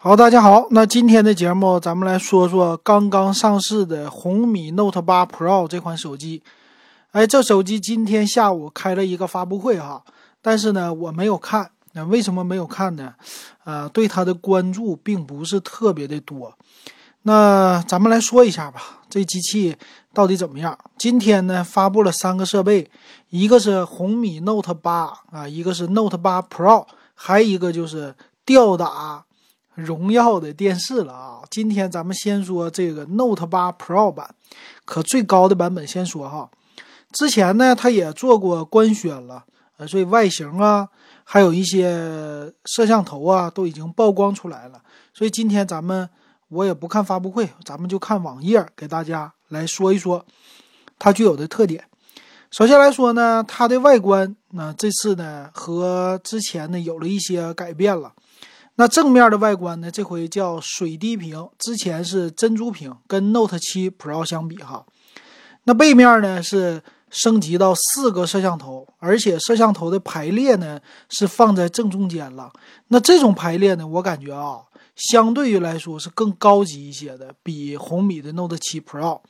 好，大家好，那今天的节目咱们来说说刚刚上市的红米 Note 8 Pro 这款手机。哎，这手机今天下午开了一个发布会哈，但是呢我没有看，那为什么没有看呢？呃，对它的关注并不是特别的多。那咱们来说一下吧，这机器到底怎么样？今天呢发布了三个设备，一个是红米 Note 8啊，一个是 Note 8 Pro，还有一个就是吊打。荣耀的电视了啊！今天咱们先说这个 Note 8 Pro 版，可最高的版本先说哈。之前呢，它也做过官宣了，呃，所以外形啊，还有一些摄像头啊，都已经曝光出来了。所以今天咱们我也不看发布会，咱们就看网页，给大家来说一说它具有的特点。首先来说呢，它的外观，那这次呢和之前呢有了一些改变了。那正面的外观呢？这回叫水滴屏，之前是珍珠屏，跟 Note 7 Pro 相比哈。那背面呢是升级到四个摄像头，而且摄像头的排列呢是放在正中间了。那这种排列呢，我感觉啊，相对于来说是更高级一些的，比红米的 Note 7 Pro。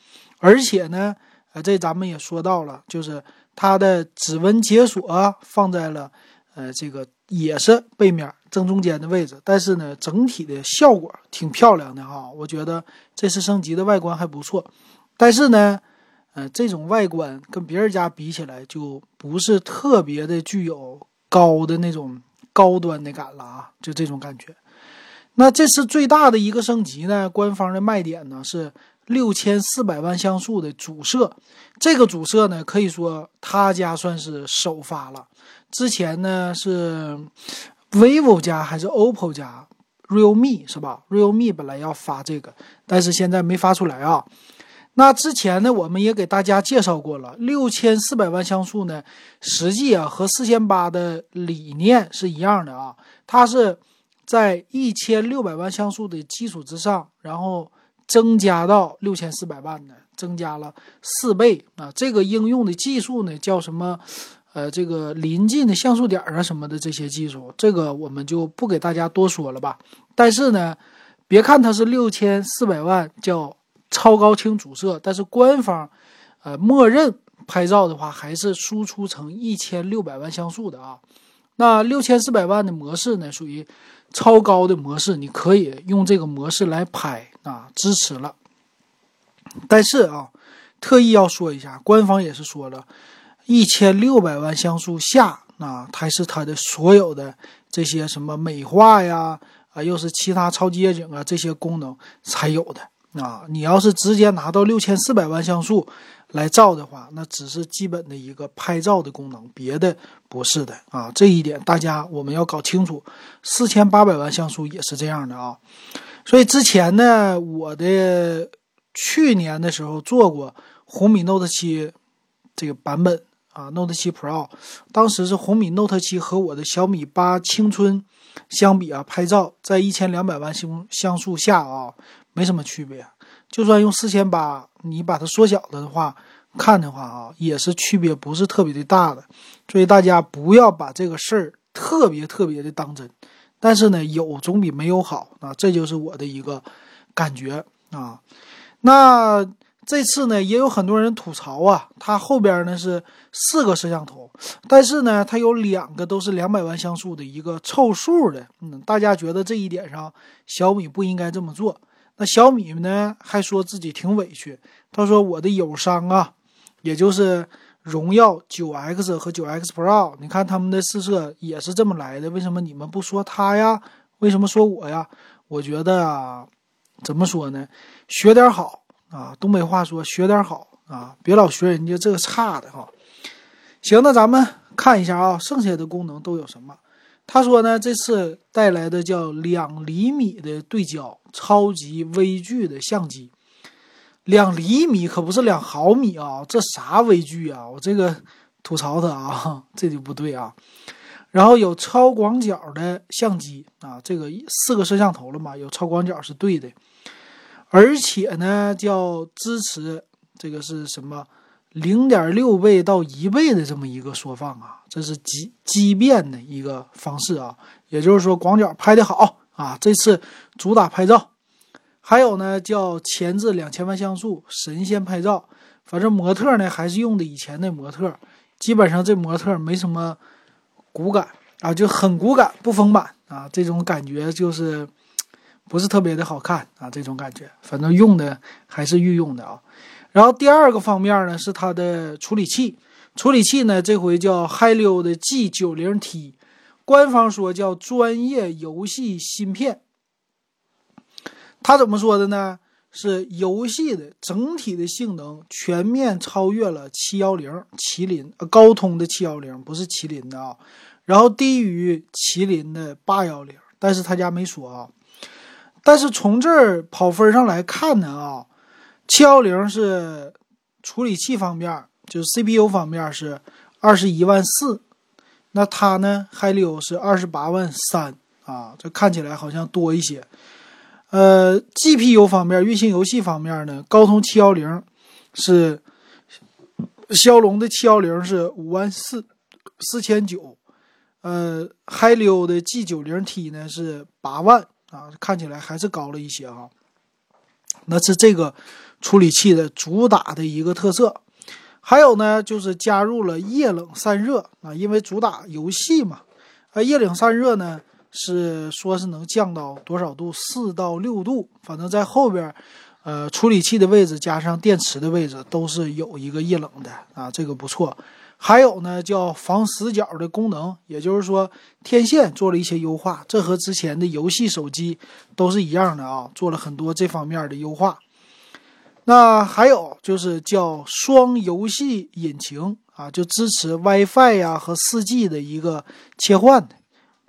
而且呢，呃，这咱们也说到了，就是它的指纹解锁放在了，呃，这个也是背面。正中间的位置，但是呢，整体的效果挺漂亮的哈。我觉得这次升级的外观还不错，但是呢，呃，这种外观跟别人家比起来就不是特别的具有高的那种高端的感了啊，就这种感觉。那这次最大的一个升级呢，官方的卖点呢是六千四百万像素的主摄，这个主摄呢可以说他家算是首发了，之前呢是。vivo 家还是 OPPO 家，realme 是吧？realme 本来要发这个，但是现在没发出来啊。那之前呢，我们也给大家介绍过了，六千四百万像素呢，实际啊和四千八的理念是一样的啊。它是在一千六百万像素的基础之上，然后增加到六千四百万的，增加了四倍啊。这个应用的技术呢叫什么？呃，这个临近的像素点啊什么的这些技术，这个我们就不给大家多说了吧。但是呢，别看它是六千四百万叫超高清主摄，但是官方，呃，默认拍照的话还是输出成一千六百万像素的啊。那六千四百万的模式呢，属于超高的模式，你可以用这个模式来拍啊，支持了。但是啊，特意要说一下，官方也是说了。一千六百万像素下，啊，它是它的所有的这些什么美化呀，啊，又是其他超级夜景啊这些功能才有的啊。你要是直接拿到六千四百万像素来照的话，那只是基本的一个拍照的功能，别的不是的啊。这一点大家我们要搞清楚。四千八百万像素也是这样的啊。所以之前呢，我的去年的时候做过红米 Note 7这个版本。啊，Note 7 Pro，当时是红米 Note 7和我的小米八青春相比啊，拍照在一千两百万像像素下啊，没什么区别。就算用四千八，你把它缩小了的话，看的话啊，也是区别不是特别的大的。所以大家不要把这个事儿特别特别的当真。但是呢，有总比没有好啊，这就是我的一个感觉啊。那。这次呢，也有很多人吐槽啊，它后边呢是四个摄像头，但是呢，它有两个都是两百万像素的一个凑数的。嗯，大家觉得这一点上，小米不应该这么做。那小米呢，还说自己挺委屈，他说我的友商啊，也就是荣耀九 X 和九 X Pro，你看他们的试色也是这么来的，为什么你们不说他呀？为什么说我呀？我觉得啊，怎么说呢？学点好。啊，东北话说学点好啊，别老学人家这个差的哈。行，那咱们看一下啊，剩下的功能都有什么？他说呢，这次带来的叫两厘米的对焦超级微距的相机，两厘米可不是两毫米啊，这啥微距啊？我这个吐槽他啊，这就不对啊。然后有超广角的相机啊，这个四个摄像头了嘛，有超广角是对的。而且呢，叫支持这个是什么？零点六倍到一倍的这么一个缩放啊，这是畸畸变的一个方式啊。也就是说，广角拍的好啊，这次主打拍照，还有呢叫前置两千万像素神仙拍照，反正模特呢还是用的以前的模特，基本上这模特没什么骨感啊，就很骨感不丰满啊，这种感觉就是不是特别的好看啊，这种感觉，反正用的还是御用的啊。然后第二个方面呢是它的处理器，处理器呢这回叫海流的 G 九零 T。官方说叫专业游戏芯片，他怎么说的呢？是游戏的整体的性能全面超越了七幺零麒麟呃高通的七幺零，不是麒麟的啊，然后低于麒麟的八幺零，但是他家没说啊。但是从这儿跑分上来看呢啊，七幺零是处理器方面，就是 CPU 方面是二十一万四。那它呢？海利欧是二十八万三啊，这看起来好像多一些。呃，GPU 方面，运行游戏方面呢，高通七幺零是骁龙的七幺零是五万四四千九，呃，海利欧的 G 九零 T 呢是八万啊，看起来还是高了一些哈。那是这个处理器的主打的一个特色。还有呢，就是加入了液冷散热啊，因为主打游戏嘛。啊，液冷散热呢是说是能降到多少度？四到六度，反正在后边，呃，处理器的位置加上电池的位置都是有一个液冷的啊，这个不错。还有呢，叫防死角的功能，也就是说天线做了一些优化，这和之前的游戏手机都是一样的啊，做了很多这方面的优化。那还有就是叫双游戏引擎啊，就支持 WiFi 呀和 4G 的一个切换的，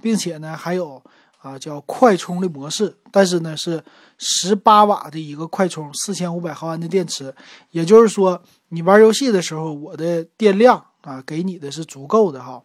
并且呢还有啊叫快充的模式，但是呢是十八瓦的一个快充，四千五百毫安的电池，也就是说你玩游戏的时候，我的电量啊给你的是足够的哈。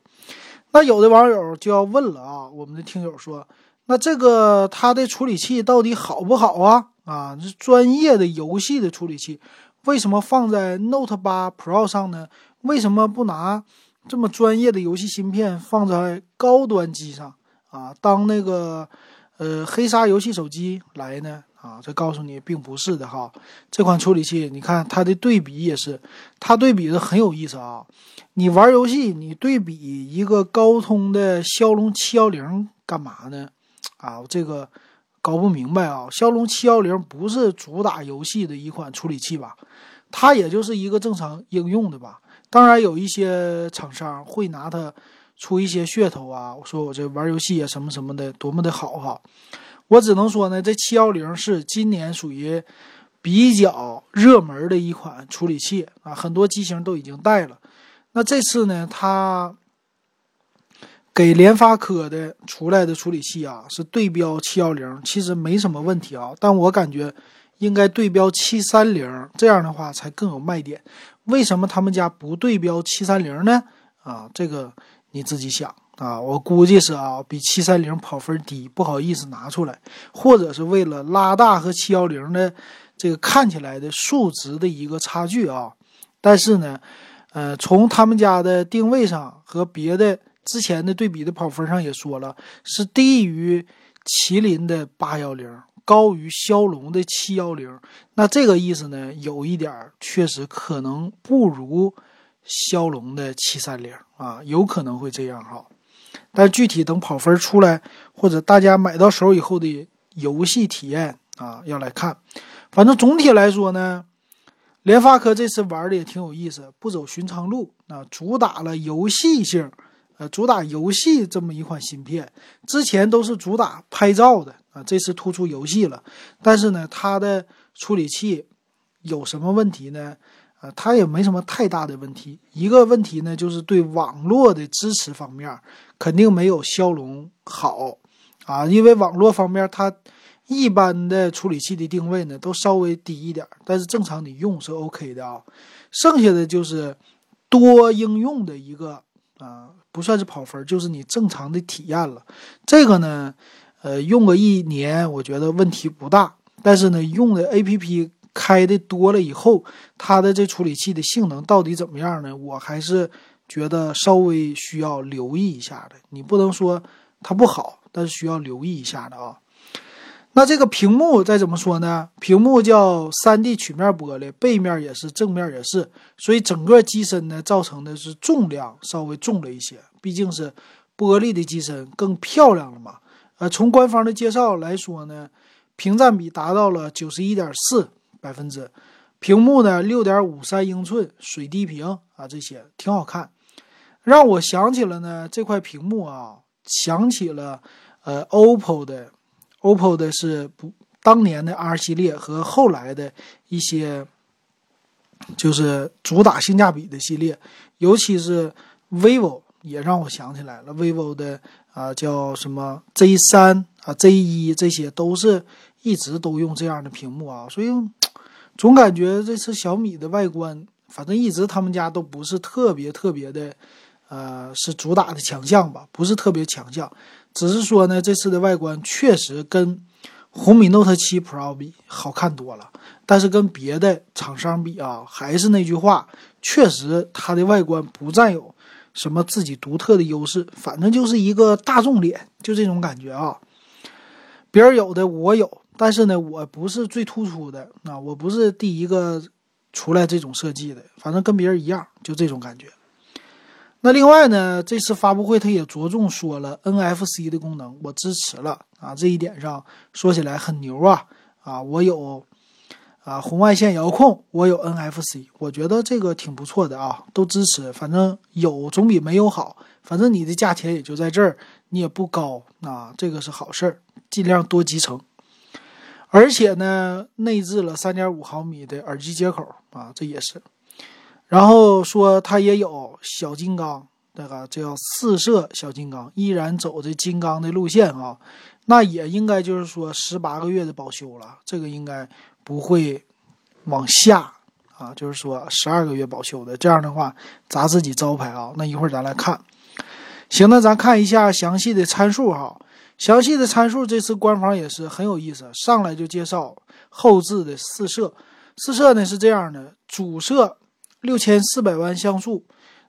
那有的网友就要问了啊，我们的听友说，那这个它的处理器到底好不好啊？啊，这专业的游戏的处理器，为什么放在 Note 八 Pro 上呢？为什么不拿这么专业的游戏芯片放在高端机上啊？当那个呃黑鲨游戏手机来呢？啊，这告诉你并不是的哈。这款处理器，你看它的对比也是，它对比的很有意思啊。你玩游戏，你对比一个高通的骁龙七幺零干嘛呢？啊，这个。搞不明白啊！骁龙七幺零不是主打游戏的一款处理器吧？它也就是一个正常应用的吧。当然有一些厂商会拿它出一些噱头啊，我说我这玩游戏啊什么什么的多么的好哈。我只能说呢，这七幺零是今年属于比较热门的一款处理器啊，很多机型都已经带了。那这次呢，它。给联发科的出来的处理器啊，是对标七幺零，其实没什么问题啊。但我感觉应该对标七三零，这样的话才更有卖点。为什么他们家不对标七三零呢？啊，这个你自己想啊。我估计是啊，比七三零跑分低，不好意思拿出来，或者是为了拉大和七幺零的这个看起来的数值的一个差距啊。但是呢，呃，从他们家的定位上和别的。之前的对比的跑分上也说了，是低于麒麟的八幺零，高于骁龙的七幺零。那这个意思呢，有一点确实可能不如骁龙的七三零啊，有可能会这样哈。但具体等跑分出来，或者大家买到手以后的游戏体验啊，要来看。反正总体来说呢，联发科这次玩的也挺有意思，不走寻常路啊，主打了游戏性。呃，主打游戏这么一款芯片，之前都是主打拍照的啊，这次突出游戏了。但是呢，它的处理器有什么问题呢？啊，它也没什么太大的问题。一个问题呢，就是对网络的支持方面，肯定没有骁龙好啊，因为网络方面它一般的处理器的定位呢都稍微低一点，但是正常你用是 OK 的啊。剩下的就是多应用的一个啊。不算是跑分，就是你正常的体验了。这个呢，呃，用个一年，我觉得问题不大。但是呢，用的 A P P 开的多了以后，它的这处理器的性能到底怎么样呢？我还是觉得稍微需要留意一下的。你不能说它不好，但是需要留意一下的啊。那这个屏幕再怎么说呢？屏幕叫三 D 曲面玻璃，背面也是，正面也是，所以整个机身呢造成的是重量稍微重了一些，毕竟是玻璃的机身更漂亮了嘛。呃，从官方的介绍来说呢，屏占比达到了九十一点四百分之，屏幕呢六点五三英寸水滴屏啊，这些挺好看，让我想起了呢这块屏幕啊，想起了呃 OPPO 的。OPPO 的是不当年的 R 系列和后来的一些，就是主打性价比的系列，尤其是 vivo 也让我想起来了，vivo 的啊叫什么 Z 三啊 Z 一，这些都是一直都用这样的屏幕啊，所以总感觉这次小米的外观，反正一直他们家都不是特别特别的，呃，是主打的强项吧，不是特别强项。只是说呢，这次的外观确实跟红米 Note 7 Pro 比好看多了，但是跟别的厂商比啊，还是那句话，确实它的外观不占有什么自己独特的优势，反正就是一个大众脸，就这种感觉啊。别人有的我有，但是呢，我不是最突出的啊，我不是第一个出来这种设计的，反正跟别人一样，就这种感觉。那另外呢，这次发布会它也着重说了 NFC 的功能，我支持了啊，这一点上说起来很牛啊啊，我有啊红外线遥控，我有 NFC，我觉得这个挺不错的啊，都支持，反正有总比没有好，反正你的价钱也就在这儿，你也不高啊，这个是好事儿，尽量多集成，而且呢，内置了3.5毫米的耳机接口啊，这也是。然后说它也有小金刚，那个叫四摄小金刚，依然走着金刚的路线啊，那也应该就是说十八个月的保修了，这个应该不会往下啊，就是说十二个月保修的，这样的话砸自己招牌啊。那一会儿咱来看，行，那咱看一下详细的参数哈，详细的参数这次官方也是很有意思，上来就介绍后置的四摄，四摄呢是这样的，主摄。六千四百万像素，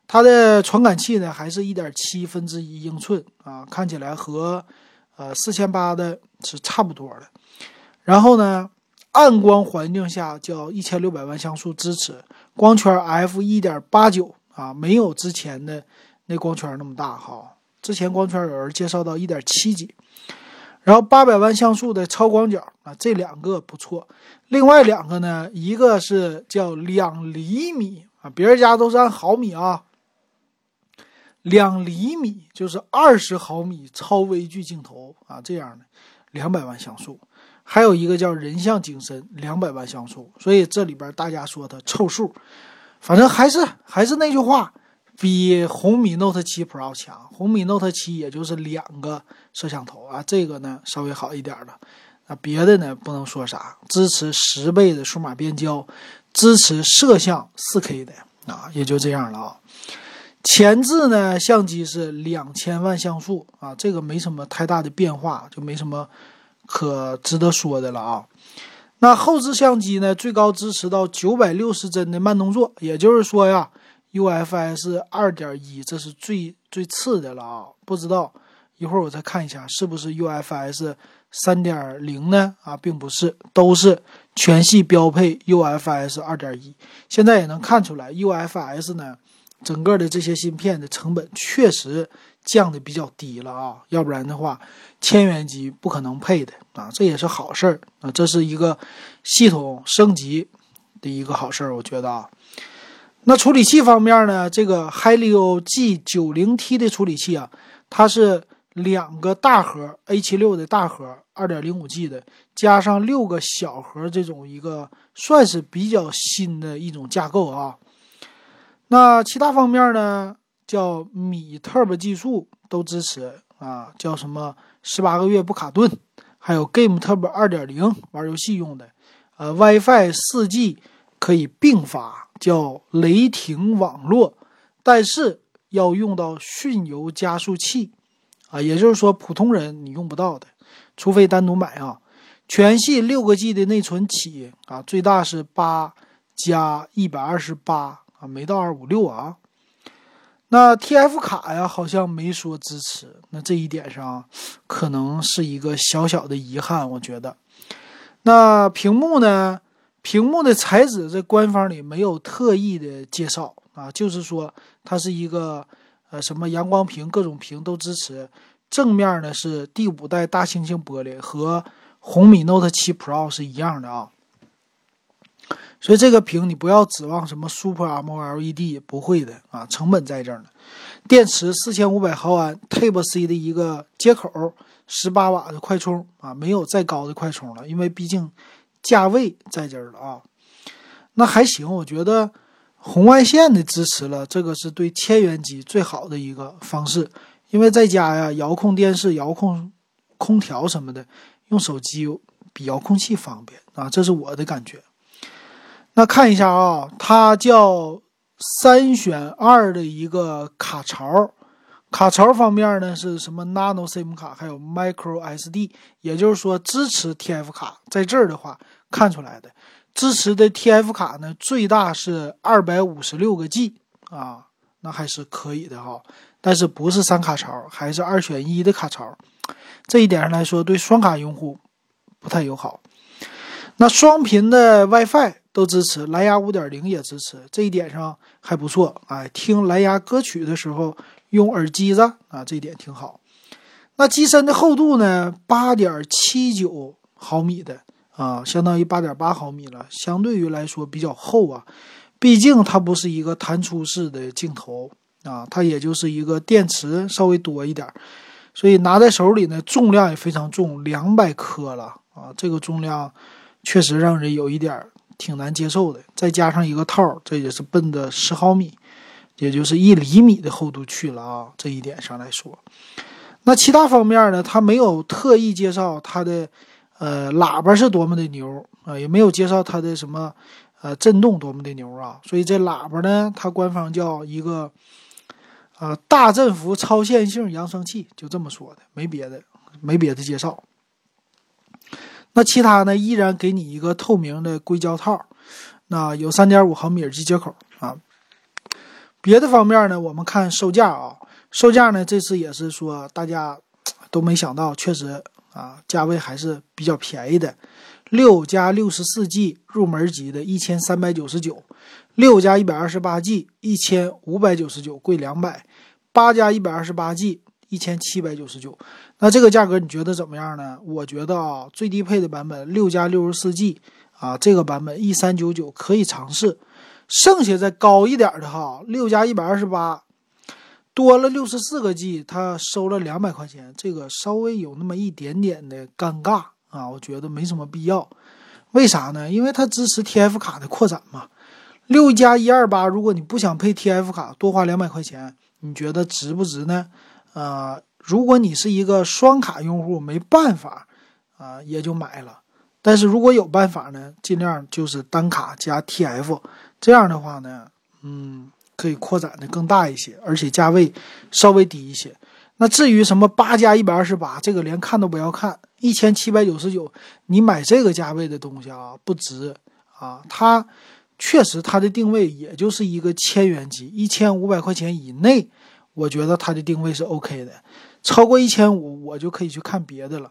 它的传感器呢还是一点七分之一英寸啊，看起来和呃四千八的是差不多的。然后呢，暗光环境下叫一千六百万像素支持，光圈 f 一点八九啊，没有之前的那光圈那么大哈。之前光圈有人介绍到一点七几。然后八百万像素的超广角啊，这两个不错。另外两个呢，一个是叫两厘米啊，别人家都是按毫米啊，两厘米就是二十毫米超微距镜头啊，这样的两百万像素。还有一个叫人像景深，两百万像素。所以这里边大家说它凑数，反正还是还是那句话。比红米 Note 7 Pro 强，红米 Note 7也就是两个摄像头啊，这个呢稍微好一点的，啊别的呢不能说啥，支持十倍的数码变焦，支持摄像 4K 的啊，也就这样了啊。前置呢相机是两千万像素啊，这个没什么太大的变化，就没什么可值得说的了啊。那后置相机呢，最高支持到九百六十帧的慢动作，也就是说呀。UFS 二点一，这是最最次的了啊！不知道一会儿我再看一下是不是 UFS 三点零呢？啊，并不是，都是全系标配 UFS 二点一。现在也能看出来，UFS 呢，整个的这些芯片的成本确实降的比较低了啊！要不然的话，千元机不可能配的啊，这也是好事儿啊！这是一个系统升级的一个好事儿，我觉得啊。那处理器方面呢？这个 Helio G90T 的处理器啊，它是两个大核 A76 的大核，2.05G 的，加上六个小核，这种一个算是比较新的一种架构啊。那其他方面呢，叫米 Turbo 技术都支持啊，叫什么十八个月不卡顿，还有 Game Turbo 2.0玩游戏用的，呃，WiFi 4G 可以并发。叫雷霆网络，但是要用到迅游加速器，啊，也就是说普通人你用不到的，除非单独买啊。全系六个 G 的内存起啊，最大是八加一百二十八啊，没到二五六啊。那 TF 卡呀，好像没说支持，那这一点上可能是一个小小的遗憾，我觉得。那屏幕呢？屏幕的材质在官方里没有特意的介绍啊，就是说它是一个呃什么阳光屏，各种屏都支持。正面呢是第五代大猩猩玻璃，和红米 Note 7 Pro 是一样的啊。所以这个屏你不要指望什么 Super AMOLED，不会的啊，成本在这儿呢。电池四千五百毫安 Type C 的一个接口，十八瓦的快充啊，没有再高的快充了，因为毕竟价位在这儿了啊。那还行，我觉得红外线的支持了，这个是对千元机最好的一个方式，因为在家呀，遥控电视、遥控空调什么的，用手机比遥控器方便啊，这是我的感觉。那看一下啊，它叫三选二的一个卡槽，卡槽方面呢是什么 Nano SIM 卡，还有 Micro SD，也就是说支持 TF 卡。在这儿的话看出来的，支持的 TF 卡呢最大是二百五十六个 G 啊，那还是可以的哈。但是不是三卡槽，还是二选一的卡槽，这一点上来说对双卡用户不太友好。那双频的 WiFi。都支持蓝牙五点零也支持，这一点上还不错。哎，听蓝牙歌曲的时候用耳机子啊，这一点挺好。那机身的厚度呢？八点七九毫米的啊，相当于八点八毫米了，相对于来说比较厚啊。毕竟它不是一个弹出式的镜头啊，它也就是一个电池稍微多一点，所以拿在手里呢，重量也非常重，两百克了啊。这个重量确实让人有一点。挺难接受的，再加上一个套，这也是奔的十毫米，也就是一厘米的厚度去了啊。这一点上来说，那其他方面呢？他没有特意介绍它的，呃，喇叭是多么的牛啊，也没有介绍它的什么，呃，震动多么的牛啊。所以这喇叭呢，它官方叫一个，呃，大振幅超线性扬声器，就这么说的，没别的，没别的介绍。那其他呢？依然给你一个透明的硅胶套，那有三点五毫米耳机接口啊。别的方面呢？我们看售价啊，售价呢这次也是说大家都没想到，确实啊，价位还是比较便宜的。六加六十四 G 入门级的，一千三百九十九；六加一百二十八 G，一千五百九十九，贵两百；八加一百二十八 G。一千七百九十九，那这个价格你觉得怎么样呢？我觉得啊，最低配的版本六加六十四 G 啊，这个版本一三九九可以尝试。剩下再高一点的哈，六加一百二十八，多了六十四个 G，它收了两百块钱，这个稍微有那么一点点的尴尬啊，我觉得没什么必要。为啥呢？因为它支持 TF 卡的扩展嘛。六加一二八，如果你不想配 TF 卡，多花两百块钱，你觉得值不值呢？呃，如果你是一个双卡用户，没办法，啊，也就买了。但是如果有办法呢，尽量就是单卡加 TF，这样的话呢，嗯，可以扩展的更大一些，而且价位稍微低一些。那至于什么八加一百二十八，这个连看都不要看，一千七百九十九，你买这个价位的东西啊，不值啊。它确实它的定位也就是一个千元机，一千五百块钱以内。我觉得它的定位是 OK 的，超过一千五我就可以去看别的了。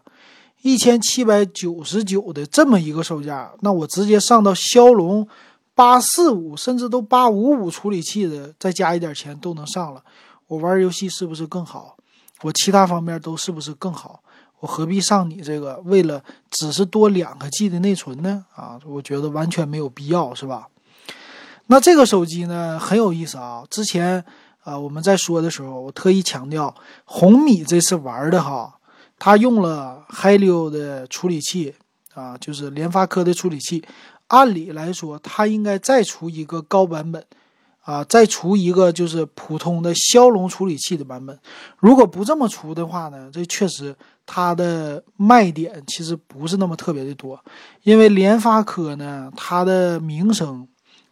一千七百九十九的这么一个售价，那我直接上到骁龙八四五，甚至都八五五处理器的，再加一点钱都能上了。我玩游戏是不是更好？我其他方面都是不是更好？我何必上你这个？为了只是多两个 G 的内存呢？啊，我觉得完全没有必要，是吧？那这个手机呢很有意思啊，之前。啊，我们在说的时候，我特意强调，红米这次玩的哈，它用了 Helio 的处理器啊，就是联发科的处理器。按理来说，它应该再出一个高版本，啊，再出一个就是普通的骁龙处理器的版本。如果不这么出的话呢，这确实它的卖点其实不是那么特别的多，因为联发科呢，它的名声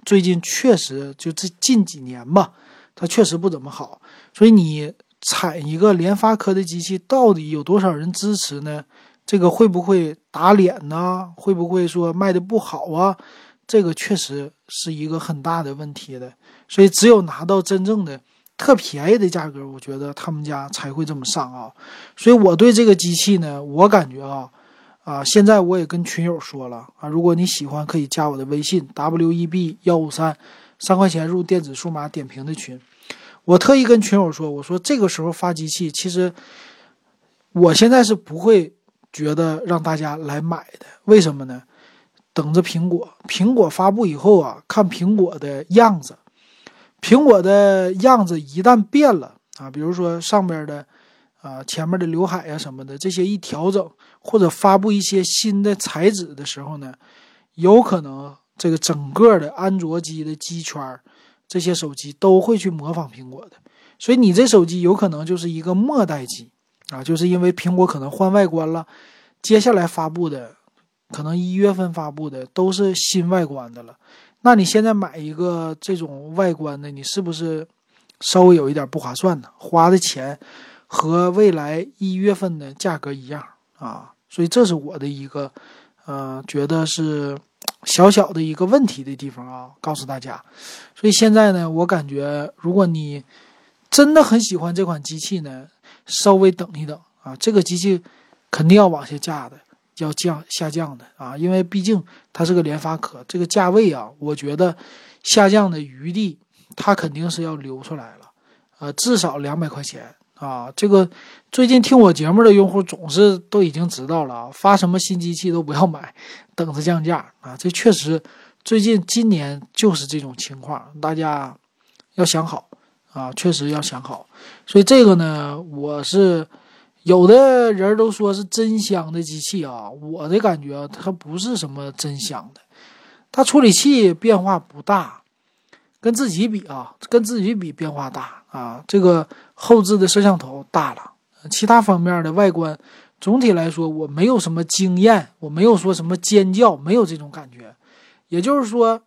最近确实就这近几年吧。它确实不怎么好，所以你产一个联发科的机器，到底有多少人支持呢？这个会不会打脸呢？会不会说卖的不好啊？这个确实是一个很大的问题的。所以只有拿到真正的特便宜的价格，我觉得他们家才会这么上啊。所以我对这个机器呢，我感觉啊，啊，现在我也跟群友说了啊，如果你喜欢，可以加我的微信 w e b 幺五三，三块钱入电子数码点评的群。我特意跟群友说，我说这个时候发机器，其实我现在是不会觉得让大家来买的，为什么呢？等着苹果，苹果发布以后啊，看苹果的样子，苹果的样子一旦变了啊，比如说上边的啊前面的刘海呀什么的这些一调整，或者发布一些新的材质的时候呢，有可能这个整个的安卓机的机圈这些手机都会去模仿苹果的，所以你这手机有可能就是一个末代机啊，就是因为苹果可能换外观了，接下来发布的。可能一月份发布的都是新外观的了，那你现在买一个这种外观的，你是不是稍微有一点不划算呢？花的钱和未来一月份的价格一样啊，所以这是我的一个呃，觉得是小小的一个问题的地方啊，告诉大家。所以现在呢，我感觉如果你真的很喜欢这款机器呢，稍微等一等啊，这个机器肯定要往下架的。要降下降的啊，因为毕竟它是个联发科，这个价位啊，我觉得下降的余地它肯定是要留出来了，呃，至少两百块钱啊。这个最近听我节目的用户总是都已经知道了啊，发什么新机器都不要买，等着降价啊。这确实最近今年就是这种情况，大家要想好啊，确实要想好。所以这个呢，我是。有的人都说是真香的机器啊，我的感觉它不是什么真香的，它处理器变化不大，跟自己比啊，跟自己比变化大啊。这个后置的摄像头大了，其他方面的外观总体来说我没有什么惊艳，我没有说什么尖叫，没有这种感觉。也就是说，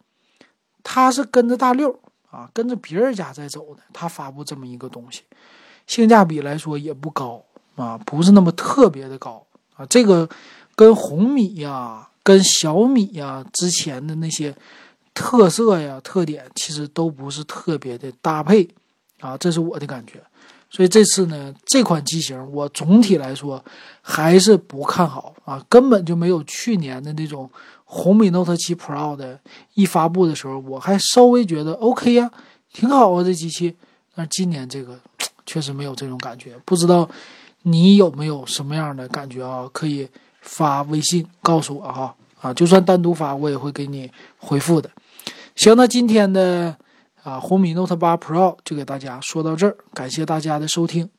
它是跟着大六啊，跟着别人家在走的，他发布这么一个东西，性价比来说也不高。啊，不是那么特别的高啊，这个跟红米呀、跟小米呀之前的那些特色呀、特点，其实都不是特别的搭配啊，这是我的感觉。所以这次呢，这款机型我总体来说还是不看好啊，根本就没有去年的那种红米 Note 7 Pro 的一发布的时候，我还稍微觉得 OK 呀，挺好啊，这机器。但是今年这个确实没有这种感觉，不知道。你有没有什么样的感觉啊？可以发微信告诉我哈啊，就算单独发，我也会给你回复的。行，那今天的啊红米 Note 8 Pro 就给大家说到这儿，感谢大家的收听。